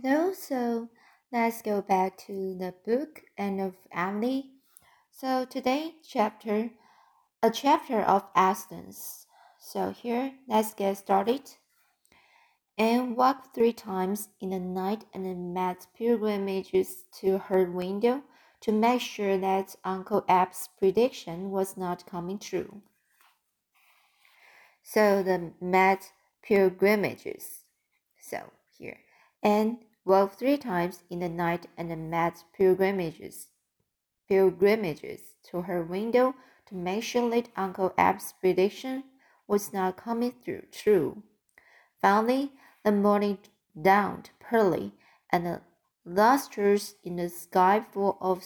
Hello, so let's go back to the book Anne of Avonlea. So today chapter a chapter of accidents. So here let's get started. Anne walked three times in the night and met pilgrimages to her window to make sure that Uncle Ab's prediction was not coming true. So the met pilgrimages. So here. And walked three times in the night and met pilgrimages pilgrimages to her window to make sure that Uncle Ab's prediction was not coming through true. Finally, the morning dawned pearly, and the lustres in the sky full of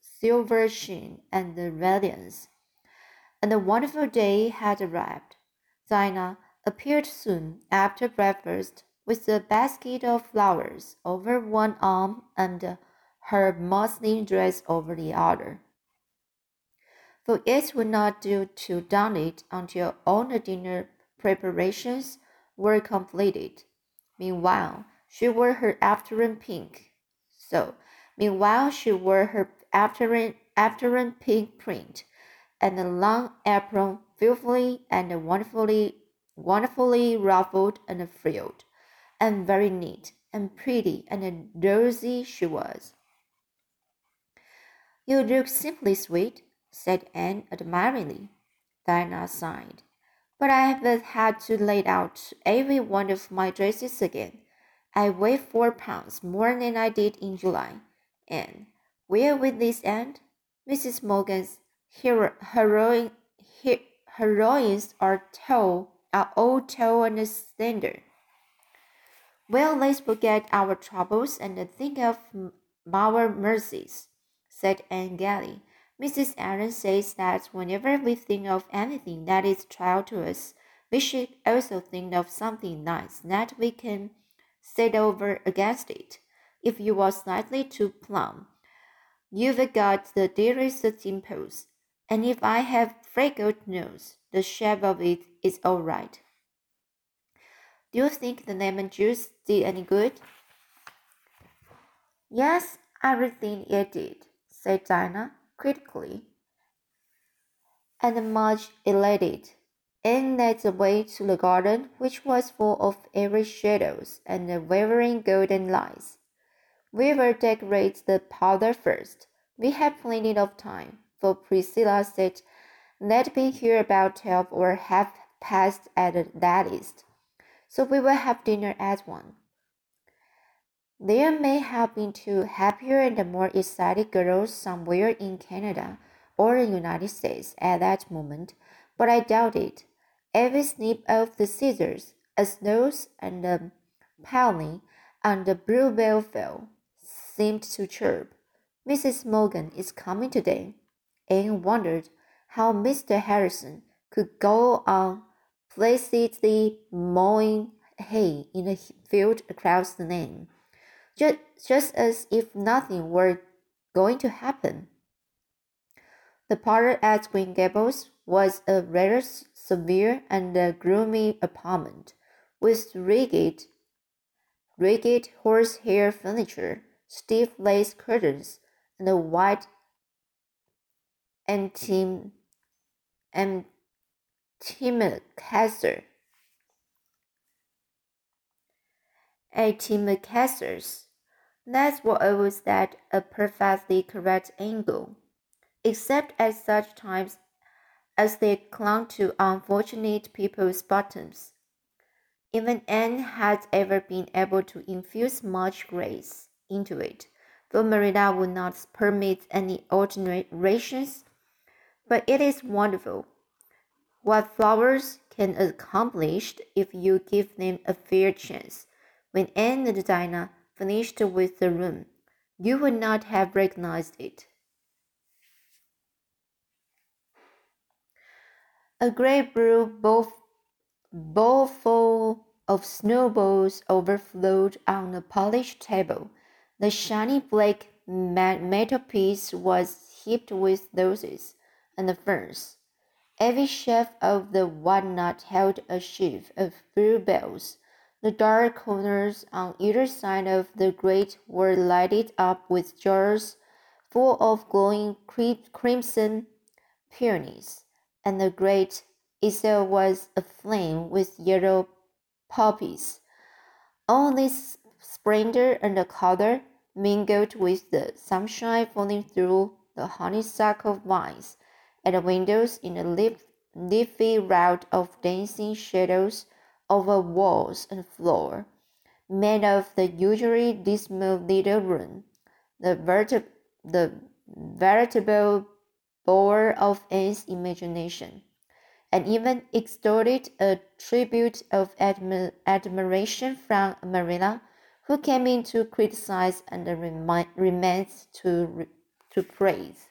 silver sheen and radiance. And the wonderful day had arrived. Zina appeared soon after breakfast with a basket of flowers over one arm and her muslin dress over the other. For it would not do to don it until all the dinner preparations were completed. Meanwhile, she wore her afternoon pink. So, meanwhile, she wore her afternoon, afternoon pink print and a long apron, beautifully and wonderfully, wonderfully ruffled and frilled and very neat and pretty and rosy she was. You look simply sweet, said Anne admiringly. Diana sighed. But I have had to lay out every one of my dresses again. I weigh four pounds more than I did in July. And where will this end? Mrs. Morgan's hero, heroine, heroines are tall, are all tall and slender. Well, let's forget our troubles and think of our mercies, said Anne gaily. Mrs. Allan says that whenever we think of anything that is trial to us, we should also think of something nice that we can set over against it. If you are slightly too plump, you've got the dearest dimples, and if I have freckled nose, the shape of it is all right. Do you think the lemon juice did any good? Yes, everything it did, said Dinah critically. And much elated, Anne led the way to the garden, which was full of airy shadows and wavering golden lights. We will decorate the parlor first. We have plenty of time, for Priscilla said let me hear about twelve or half past at the latest so we will have dinner at one. There may have been two happier and more excited girls somewhere in Canada or the United States at that moment, but I doubt it. Every snip of the scissors, a nose and a paling and the bluebell fell, seemed to chirp. Mrs. Morgan is coming today. Anne wondered how Mr. Harrison could go on placidly mowing hay in a field across the lane, just, just as if nothing were going to happen. The parlor at Green Gables was a rather severe and gloomy apartment, with rigid, rigid horsehair furniture, stiff lace curtains, and a white antim, antimacassar. Antimacassars. That's what always at a perfectly correct angle, except at such times as they clung to unfortunate people's bottoms. Even Anne had ever been able to infuse much grace into it, though Marilla would not permit any alterations. But it is wonderful what flowers can accomplish if you give them a fair chance. When Anne and Dinah finished with the room, you would not have recognized it. A great blue bowl, full of snowballs overflowed on a polished table. The shiny black mantelpiece was heaped with roses and the ferns. Every shelf of the walnut held a sheaf of bluebells, The dark corners on either side of the grate were lighted up with jars full of glowing crimson peonies, and the grate itself was aflame with yellow poppies. All this splendor and color mingled with the sunshine falling through the honeysuckle vines at the windows in a leafy rout of dancing shadows over walls and floor, made of the usually dismal little room, the, the veritable bower of Anne's imagination, and even extorted a tribute of admi- admiration from Marilla who came in to criticize and remains to, to praise.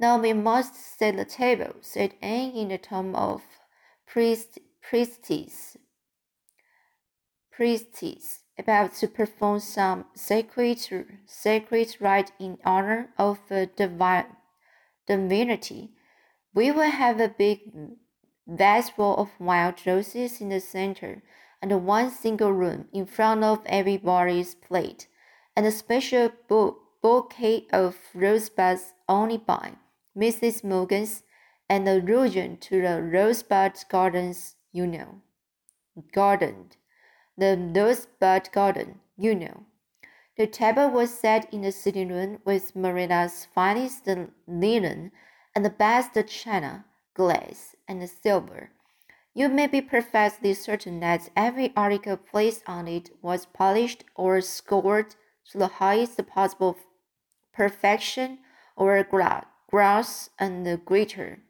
Now we must set the table, said Anne in the tone of priest, priestess, priestess, about to perform some sacred, sacred rite in honor of a divinity. We will have a big full of wild roses in the center and one single room in front of everybody's plate, and a special bouquet of rosebuds only by Mrs. Morgan's, and allusion to the rosebud gardens, you know. Garden, the rosebud garden, you know. The table was set in the sitting room with Marilla's finest linen and the best china, glass, and silver you may be perfectly certain that every article placed on it was polished or scored to the highest possible perfection over glass and glitter.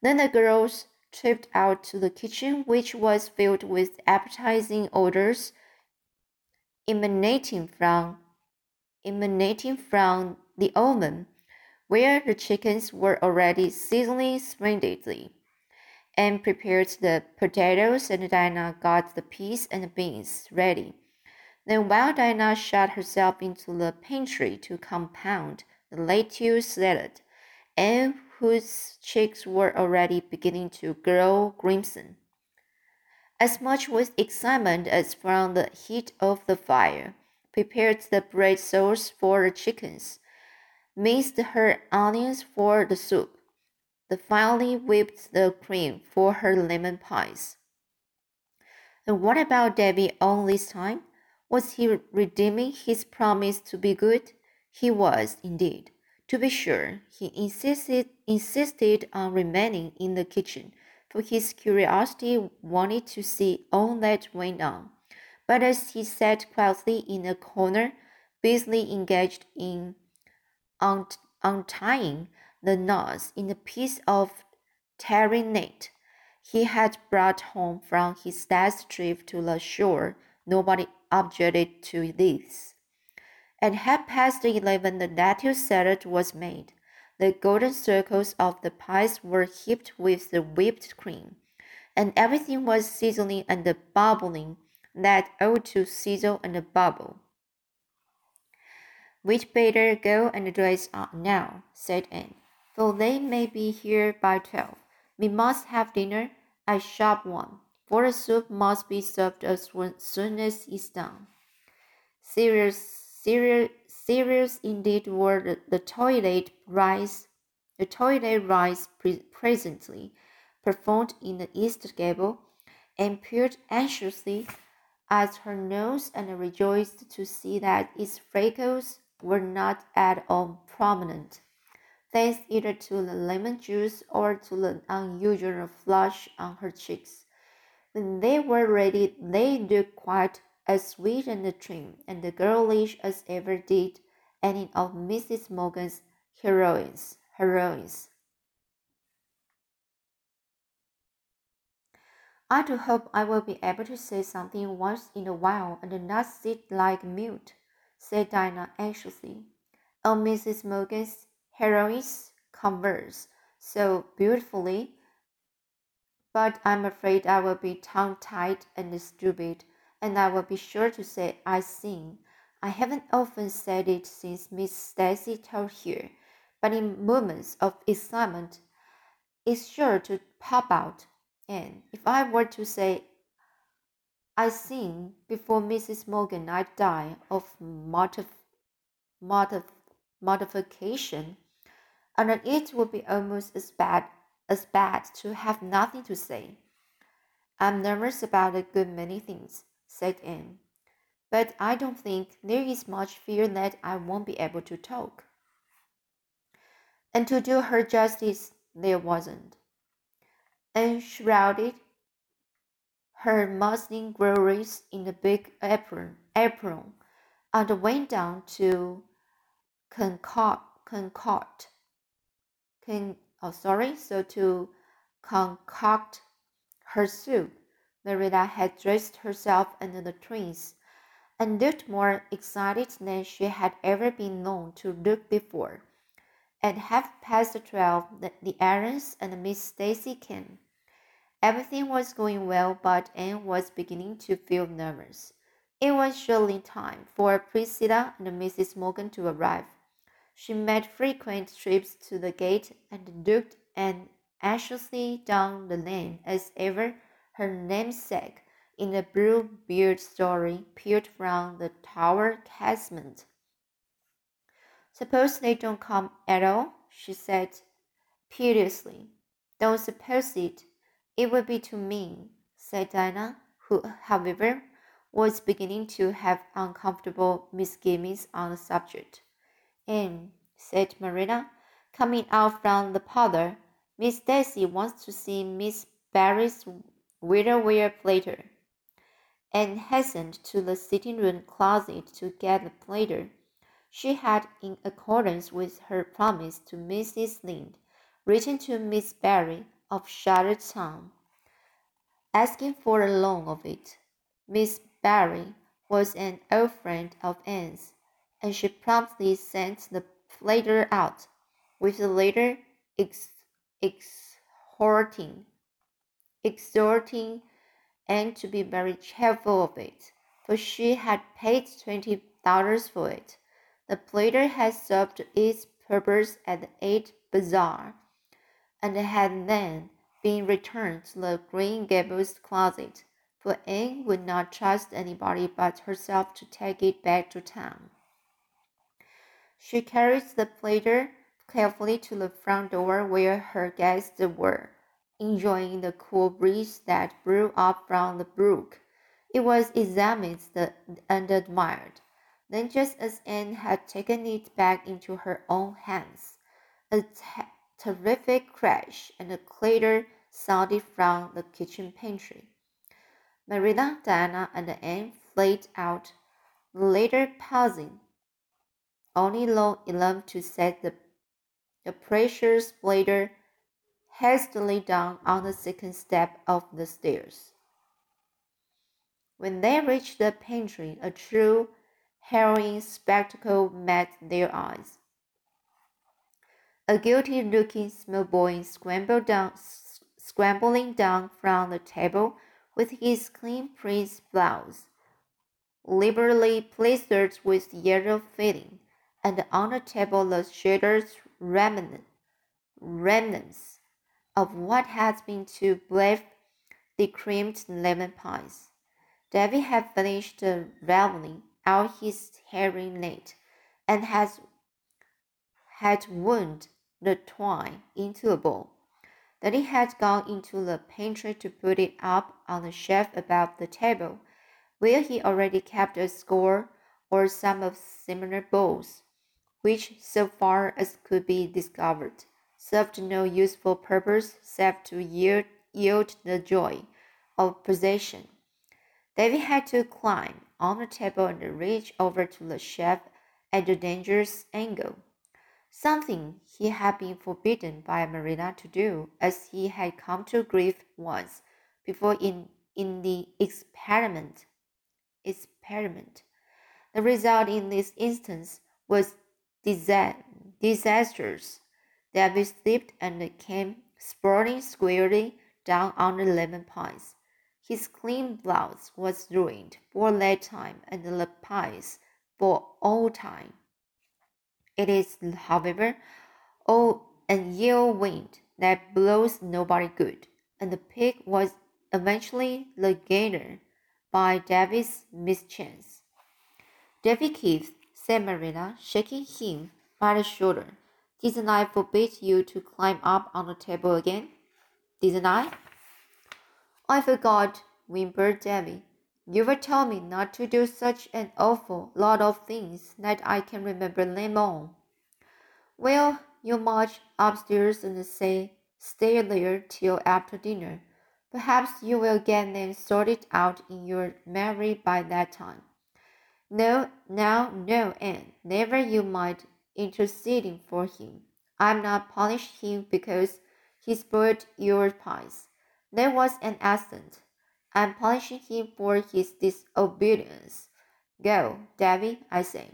Then the girls tripped out to the kitchen, which was filled with appetizing odors emanating from emanating from the oven, where the chickens were already sizzling splendidly and prepared the potatoes, and Dinah got the peas and beans ready. Then, while Dinah shut herself into the pantry to compound the lettuce salad, and whose cheeks were already beginning to grow crimson, as much with excitement as from the heat of the fire, prepared the bread sauce for the chickens, minced her onions for the soup, the finally whipped the cream for her lemon pies. And what about Davy all this time? Was he redeeming his promise to be good? He was, indeed. To be sure, he insisted insisted on remaining in the kitchen, for his curiosity wanted to see all that went on. But as he sat quietly in a corner, busily engaged in untying the knots in a piece of herring net he had brought home from his last trip to the shore. Nobody objected to this. At half past eleven, the lettuce salad was made. The golden circles of the pies were heaped with the whipped cream, and everything was sizzling and bubbling that ought to sizzle and bubble. We'd better go and dress up now, said Anne for they may be here by twelve. We must have dinner at sharp one, for the soup must be served as soon as it's done. Serious, serious, serious indeed were the, the toilet rice, the toilet rice pre presently performed in the east gable, and peered anxiously at her nose and rejoiced to see that its freckles were not at all prominent thanks either to the lemon juice or to the unusual flush on her cheeks. When they were ready, they looked quite as sweet and trim and girlish as ever did any of Mrs. Morgan's heroines. heroines. I do hope I will be able to say something once in a while and not sit like mute, said Dinah anxiously. Oh, Mrs. Morgan's heroines converse so beautifully, but I'm afraid I will be tongue tied and stupid, and I will be sure to say I sing. I haven't often said it since Miss Stacy told here, but in moments of excitement, it's sure to pop out. And if I were to say I sing before Mrs. Morgan I'd die of mortif- mortif- mortification, and it would be almost as bad as bad to have nothing to say. I'm nervous about a good many things, said Anne, but I don't think there is much fear that I won't be able to talk. And to do her justice, there wasn't. Anne shrouded her muslin glories in a big apron, apron and went down to concoct, concoct, con, oh sorry, so to concoct her soup. Marilla had dressed herself and the twins and looked more excited than she had ever been known to look before. At half past twelve, the, the errands and Miss Stacy came. Everything was going well, but Anne was beginning to feel nervous. It was surely time for Priscilla and Mrs. Morgan to arrive. She made frequent trips to the gate and looked and anxiously down the lane as ever her namesake in the blue beard story peered from the tower casement. Suppose they don't come at all, she said piteously. Don't suppose it. It would be too mean, said Dinah, who, however, was beginning to have uncomfortable misgivings on the subject. And, said Marina, coming out from the parlor, Miss Stacy wants to see Miss Barry's willow-ware platter. and hastened to the sitting room closet to get the platter. She had, in accordance with her promise to Mrs. Lynde, written to Miss Barry of Charlottetown, asking for a loan of it. Miss Barry was an old friend of Anne's, and she promptly sent the platter out, with the letter ex exhorting, exhorting Anne to be very careful of it, for she had paid twenty dollars for it. The platter had served its purpose at the Aid Bazaar, and had then been returned to the Green Gables closet, for Anne would not trust anybody but herself to take it back to town. She carried the platter carefully to the front door where her guests were, enjoying the cool breeze that blew up from the brook. It was examined and admired. Then, just as Anne had taken it back into her own hands, a terrific crash and a clatter sounded from the kitchen pantry. Marilla, Diana, and Anne fled out, the latter pausing only long enough to set the, the precious platter hastily down on the second step of the stairs. When they reached the pantry, a true harrowing spectacle met their eyes. A guilty looking small boy scrambled down, scrambling down from the table with his clean print blouse, liberally plastered with yellow filling, and on the table the shattered remnant, remnants of what had been two brave decreamed lemon pies. Davy had finished raveling out his herring net, and has had wound the twine into a ball. Then he had gone into the pantry to put it up on the shelf above the table, where he already kept a score or some of similar bowls, which, so far as could be discovered, served no useful purpose save to yield, yield the joy of possession. David had to climb on the table and reach over to the shelf at a dangerous angle, something he had been forbidden by Marina to do, as he had come to grief once before in, in the experiment. Experiment. The result in this instance was disastrous. David slipped and came sprawling squarely down on the lemon pies. His clean blouse was ruined for that time and the pies for all time. It is, however, all an ill wind that blows nobody good, and the pig was eventually the gainer, by Davy's mischance. Davy Keith, said Marilla, shaking him by the shoulder. Didn't I forbid you to climb up on the table again? Didn't I? I forgot, whimpered Davy. You were telling me not to do such an awful lot of things that I can remember them all. Well, you march upstairs and say, stay there till after dinner. Perhaps you will get them sorted out in your memory by that time. No, now, no, Anne, never you mind interceding for him. I'm not punishing him because he spoiled your pies. There was an accident. I'm punishing him for his disobedience. Go, Davy, I say.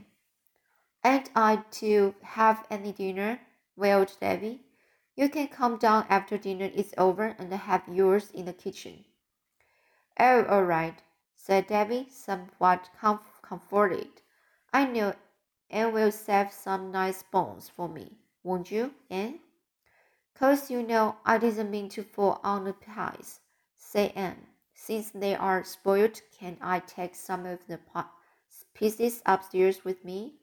Ain't I to have any dinner? wailed Davy. You can come down after dinner is over and have yours in the kitchen. Oh, all right, said Davy, somewhat comf- comforted. I know Anne will save some nice bones for me, won't you, Anne? Cause you know I didn't mean to fall on the pies, said Anne. Since they are spoiled, can I take some of the pieces upstairs with me?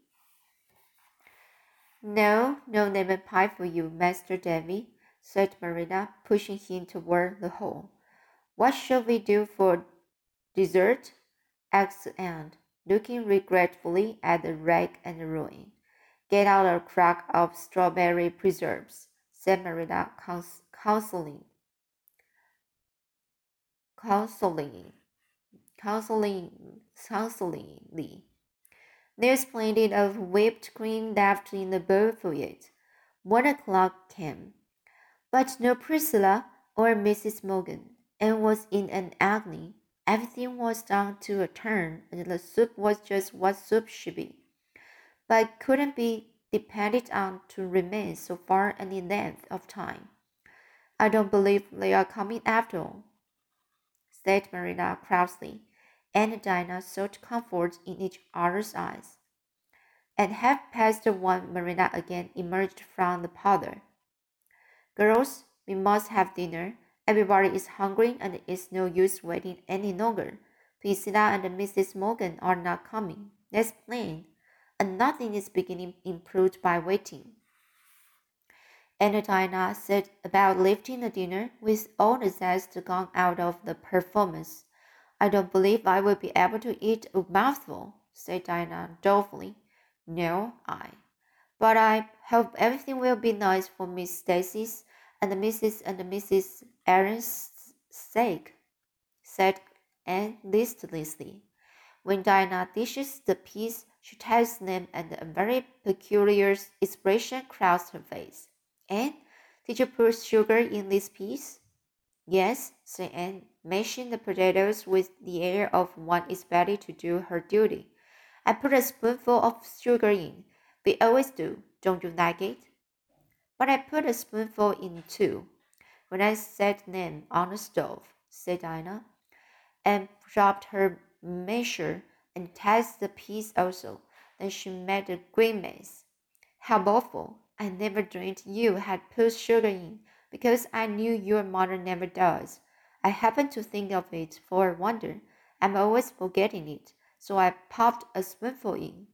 No, no lemon pie for you, Master Davy, said Marina, pushing him toward the hall. What shall we do for dessert? asked Anne, looking regretfully at the wreck and ruin. Get out a crack of strawberry preserves, said Marilla, cons- counseling counseling, counseling. There's plenty of whipped cream left in the bowl for it. One o'clock came, but no Priscilla or Mrs. Morgan, and was in an agony. Everything was down to a turn, and the soup was just what soup should be, but couldn't be depended on to remain so far any length of time. I don't believe they are coming after all said Marina crossly, and Dinah sought comfort in each other's eyes. At half past one, Marina again emerged from the parlor. Girls, we must have dinner. Everybody is hungry and it's no use waiting any longer. Priscilla and Mrs. Morgan are not coming. That's plain. And nothing is beginning improved by waiting and Dinah set about lifting the dinner with all the zest gone out of the performance. I don't believe I will be able to eat a mouthful, said Dinah dolefully. No, I. But I hope everything will be nice for Miss Stacy's and Mrs. and Mrs. Aaron's sake, said Anne listlessly. When Dinah dishes the peas, she tastes them, and a very peculiar expression crossed her face. And did you put sugar in this piece? Yes, said Anne, mashing the potatoes with the air of one expected to do her duty. I put a spoonful of sugar in. We always do. Don't you like it? But I put a spoonful in too. When I set them on the stove, said Dinah, and dropped her measure and tasted the piece also. Then she made a grimace. How awful! I never dreamed you had put sugar in, because I knew your mother never does. I happened to think of it for a wonder. I'm always forgetting it, so I popped a spoonful in.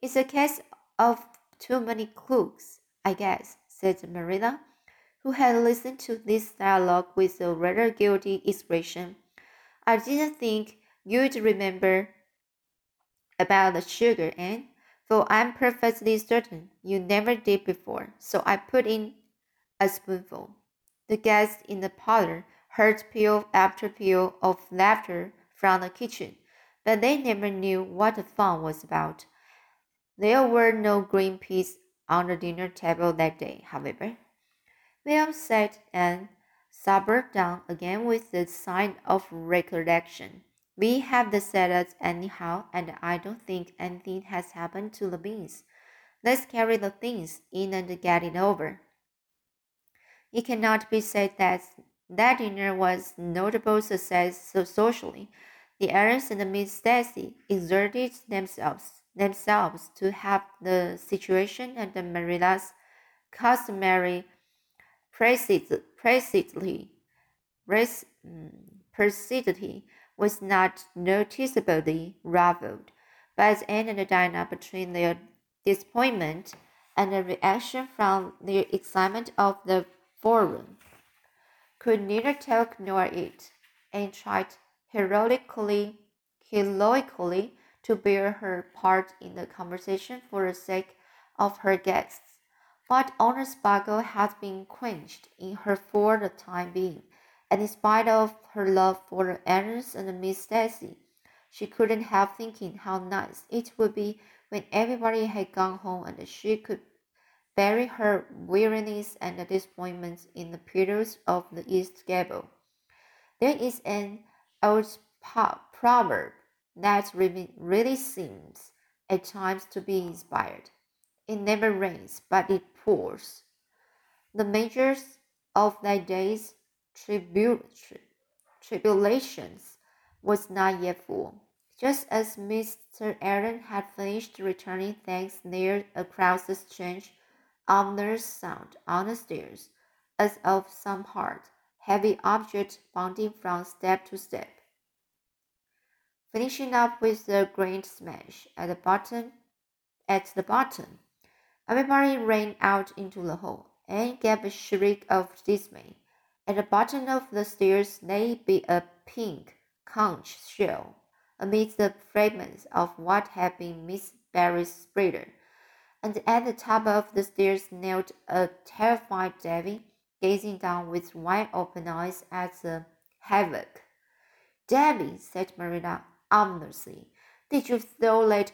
It's a case of too many cooks, I guess, said Marilla, who had listened to this dialogue with a rather guilty expression. I didn't think you'd remember about the sugar, Anne for I'm perfectly certain you never did before, so I put in a spoonful. The guests in the parlor heard peal after peal of laughter from the kitchen, but they never knew what the fun was about. There were no green peas on the dinner table that day, however. William sat and sobered down again with the sign of recollection. We have the salads anyhow, and I don't think anything has happened to the beans. Let's carry the things in and get it over. It cannot be said that that dinner was notable success socially. The Aarons and Miss Stacy exerted themselves themselves to help the situation, and Marilla's customary precisely was not noticeably ruffled, but Anne and Dinah, between their disappointment and the reaction from the excitement of the forum, could neither talk nor eat, and tried heroically, heroically to bear her part in the conversation for the sake of her guests. But honest sparkle had been quenched in her for the time being, and in spite of her love for the Ernest and Miss Stacy, she couldn't help thinking how nice it would be when everybody had gone home and she could bury her weariness and disappointment in the pillows of the east gable. There is an old proverb that really seems at times to be inspired. It never rains, but it pours. The measures of thy days tri- tribulations was not yet full. Just as Mr. Aaron had finished returning thanks near a cross exchange, ominous sound on the stairs, as of some hard, heavy object bounding from step to step. Finishing up with a grand smash at the bottom at the bottom. Everybody ran out into the hall and gave a shriek of dismay. At the bottom of the stairs lay a pink conch shell amidst the fragments of what had been Miss Barry's spreader. And at the top of the stairs knelt a terrified Davy, gazing down with wide open eyes at the havoc. Davy, said Marilla ominously, did you throw that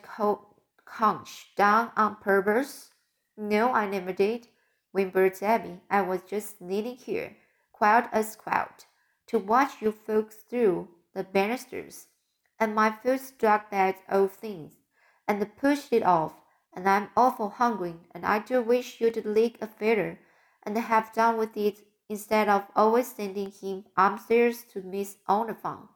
conch down on purpose? No, I never did, whimpered Abby. I was just sitting here, quiet as quiet, to watch you folks through the banisters, and my foot struck that old thing, and pushed it off, and I'm awful hungry, and I do wish you'd lick a feather and have done with it instead of always sending him upstairs to Miss Oliphant.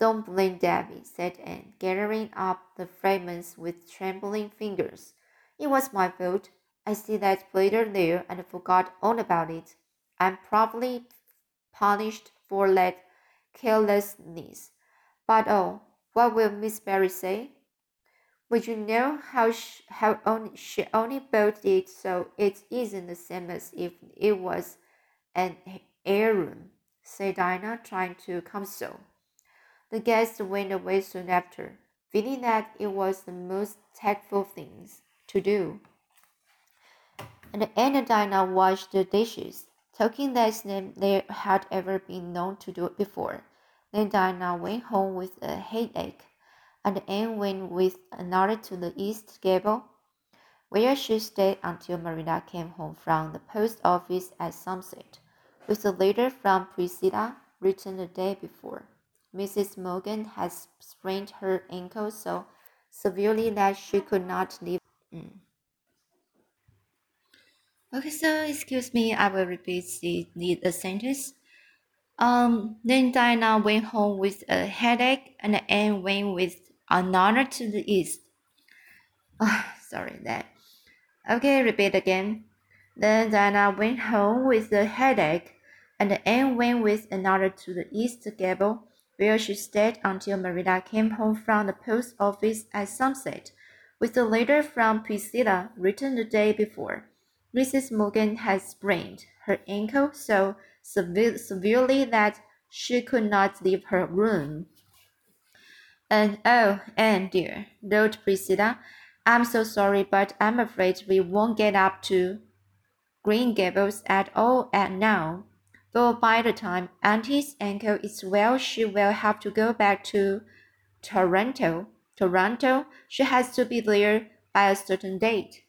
Don't blame Davy, said Anne, gathering up the fragments with trembling fingers. It was my fault. I see that platter there and forgot all about it. I'm probably punished for that carelessness. But oh, what will Miss Barry say? Would you know how she, how only she only built it so it isn't the same as if it was an heirloom? said Dinah, trying to console. The guests went away soon after, feeling that it was the most tactful thing to do. And Dinah washed the dishes, talking less than they had ever been known to do before. Then Dinah went home with a headache, and Anne went with another to the east gable, where she stayed until Marilla came home from the post office at sunset, with a letter from Priscilla written the day before. Mrs. Morgan had sprained her ankle so severely that she could not leave. Mm. Okay, so excuse me, I will repeat the, the, sentence. Um, then Diana went home with a headache, and Anne went with another to the east. Oh, sorry that. Okay, repeat again. Then Diana went home with a headache, and Anne went with another to the east gable, where she stayed until Marilla came home from the post office at sunset, with a letter from Priscilla written the day before. Mrs. Morgan had sprained her ankle so severely that she could not leave her room. And oh, Anne dear, wrote Priscilla, I'm so sorry, but I'm afraid we won't get up to Green Gables at all at now. Though by the time Auntie's ankle is well, she will have to go back to Toronto. Toronto, she has to be there by a certain date.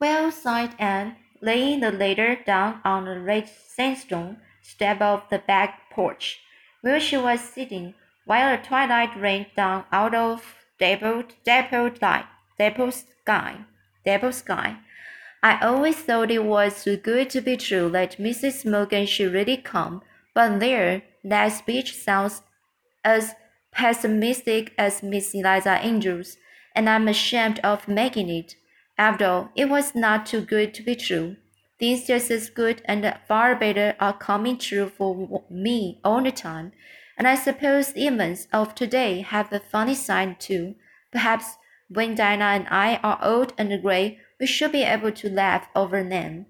Well, sighed Anne, laying the letter down on the red sandstone step of the back porch, where she was sitting, while the twilight rained down out of dappled, dappled light, dappled sky, dappled sky. I always thought it was too good to be true that Mrs. Morgan should really come, but there, that speech sounds as pessimistic as Miss Eliza Andrews, and I'm ashamed of making it. After all, it was not too good to be true. Things just as good and far better are coming true for me all the time, And I suppose the events of today have a funny side too. Perhaps when Dinah and I are old and gray, we should be able to laugh over them.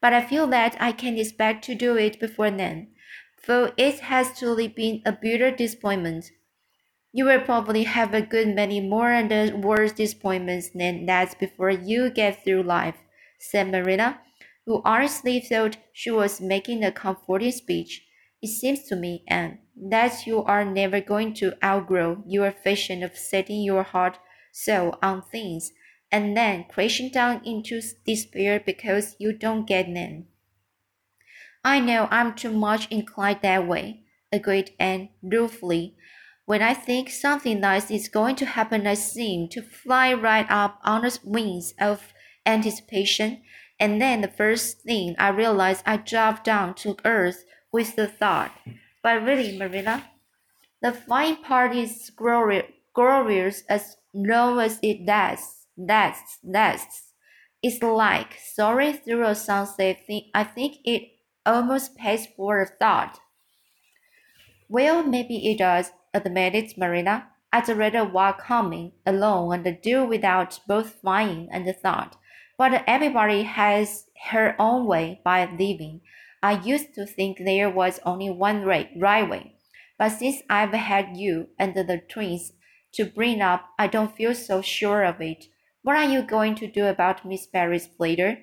But I feel that I can't expect to do it before then, for it has truly been a bitter disappointment. You will probably have a good many more and worse disappointments than that before you get through life, said Marilla, who honestly thought she was making a comforting speech. It seems to me, Anne, that you are never going to outgrow your fashion of setting your heart so on things and then crashing down into despair because you don't get them. I know I'm too much inclined that way, agreed Anne ruefully. When I think something nice is going to happen, I seem to fly right up on the wings of anticipation, and then the first thing I realize I drop down to earth with the thought. But really, Marilla, the fine part is glorious as long as it lasts, lasts, lasts. It's like soaring through sunset. I think it almost pays for a thought. Well, maybe it does, admitted Marina. I'd rather walk coming alone and do without both flying and thought. But everybody has her own way by living. I used to think there was only one right, right way, but since I've had you and the twins to bring up, I don't feel so sure of it. What are you going to do about Miss Barry's platter?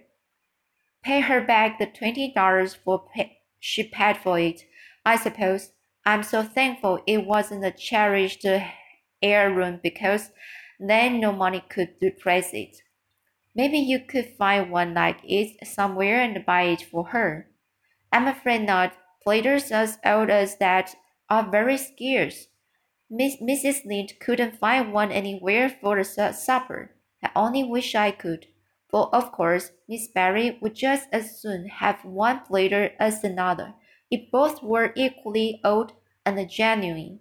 Pay her back the twenty dollars for pay she paid for it, I suppose. I'm so thankful it wasn't a cherished heirloom because then no money could replace it. Maybe you could find one like it somewhere and buy it for her. I'm afraid not. Platters as old as that are very scarce. Mrs. Lynde couldn't find one anywhere for the su supper. I only wish I could. For of course, Miss Barry would just as soon have one platter as another, if both were equally old and genuine.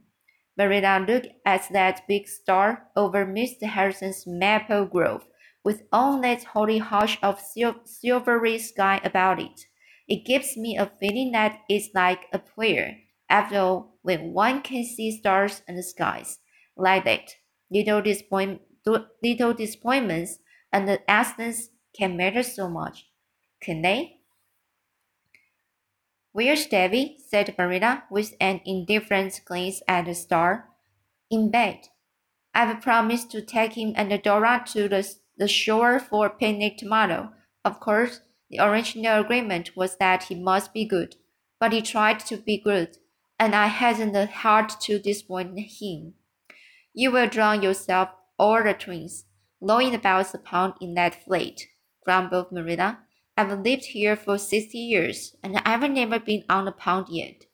Marilla looked at that big star over Mr. Harrison's maple grove, with all that holy hush of sil silvery sky about it. It gives me a feeling that it's like a prayer. After all, when one can see stars and skies like that, little, disappoint, little disappointments and the accidents can matter so much. Can they? Where's Davy? said Marilla with an indifferent glance at the star. In bed. I've promised to take him and Dora to the, the shore for a picnic tomorrow. Of course, the original agreement was that he must be good, but he tried to be good, and I hadn't the heart to disappoint him. You will drown yourself or the twins, blowing about the pond in that fleet, grumbled Marilla. I've lived here for sixty years, and I've never been on the pond yet.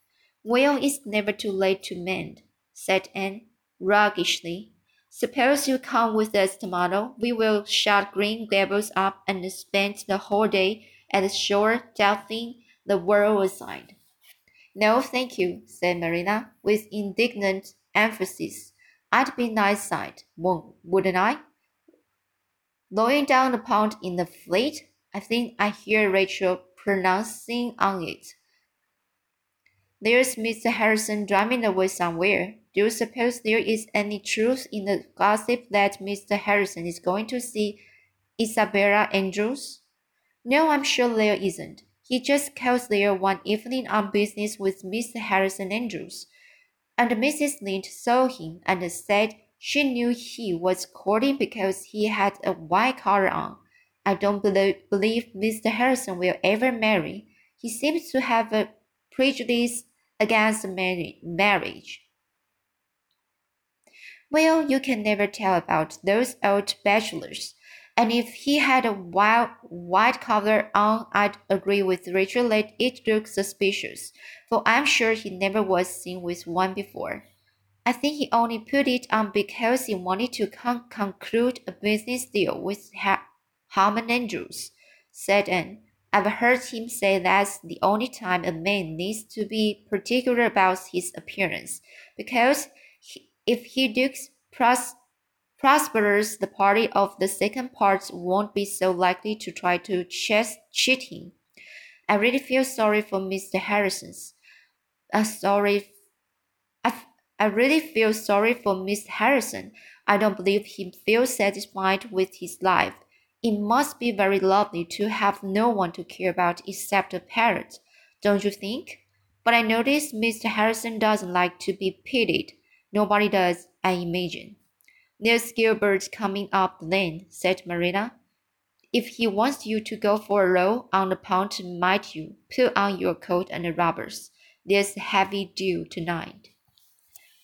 Well, it's never too late to mend, said Anne roguishly. Suppose you come with us tomorrow. We will shut Green Gables up and spend the whole day at the shore doubting the world aside. No, thank you, said Marina with indignant emphasis. I'd be nice side, wouldn't I? Lowing down the pond in the fleet, I think I hear Rachel pronouncing on it. There's Mr. Harrison driving away somewhere. Do you suppose there is any truth in the gossip that Mr. Harrison is going to see Isabella Andrews? No, I'm sure there isn't. He just calls there one evening on business with Mr. Harrison Andrews. And Mrs. Lynde saw him and said she knew he was courting because he had a white collar on. I don't believe, believe Mr. Harrison will ever marry. He seems to have a prejudice against marriage. Well, you can never tell about those old bachelors. And if he had a wild white collar on, I'd agree with Rachel that it looked suspicious, for I'm sure he never was seen with one before. I think he only put it on because he wanted to con conclude a business deal with ha Harmon Andrews, said Anne. I've heard him say that's the only time a man needs to be particular about his appearance, because he, if he looks pros prosperous, the party of the second part won't be so likely to try to cheat him. I really feel sorry for Mr. Harrison's. Uh, sorry, I I really feel sorry for Mr. Harrison. I don't believe he feels satisfied with his life. It must be very lovely to have no one to care about except a parrot, don't you think? But I notice Mr. Harrison doesn't like to be pitied. Nobody does, I imagine. There's Gilbert coming up the lane, said Marilla. If he wants you to go for a row on the pond might you put on your coat and rubbers. There's heavy dew tonight.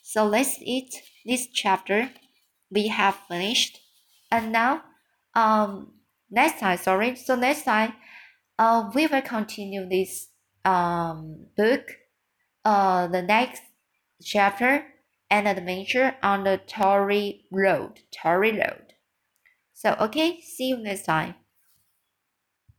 So let's eat this chapter. We have finished. And now, um, next time, sorry. So next time, uh, we will continue this um book, uh, the next chapter and adventure on the Tory Road. Tory Road. So okay, see you next time.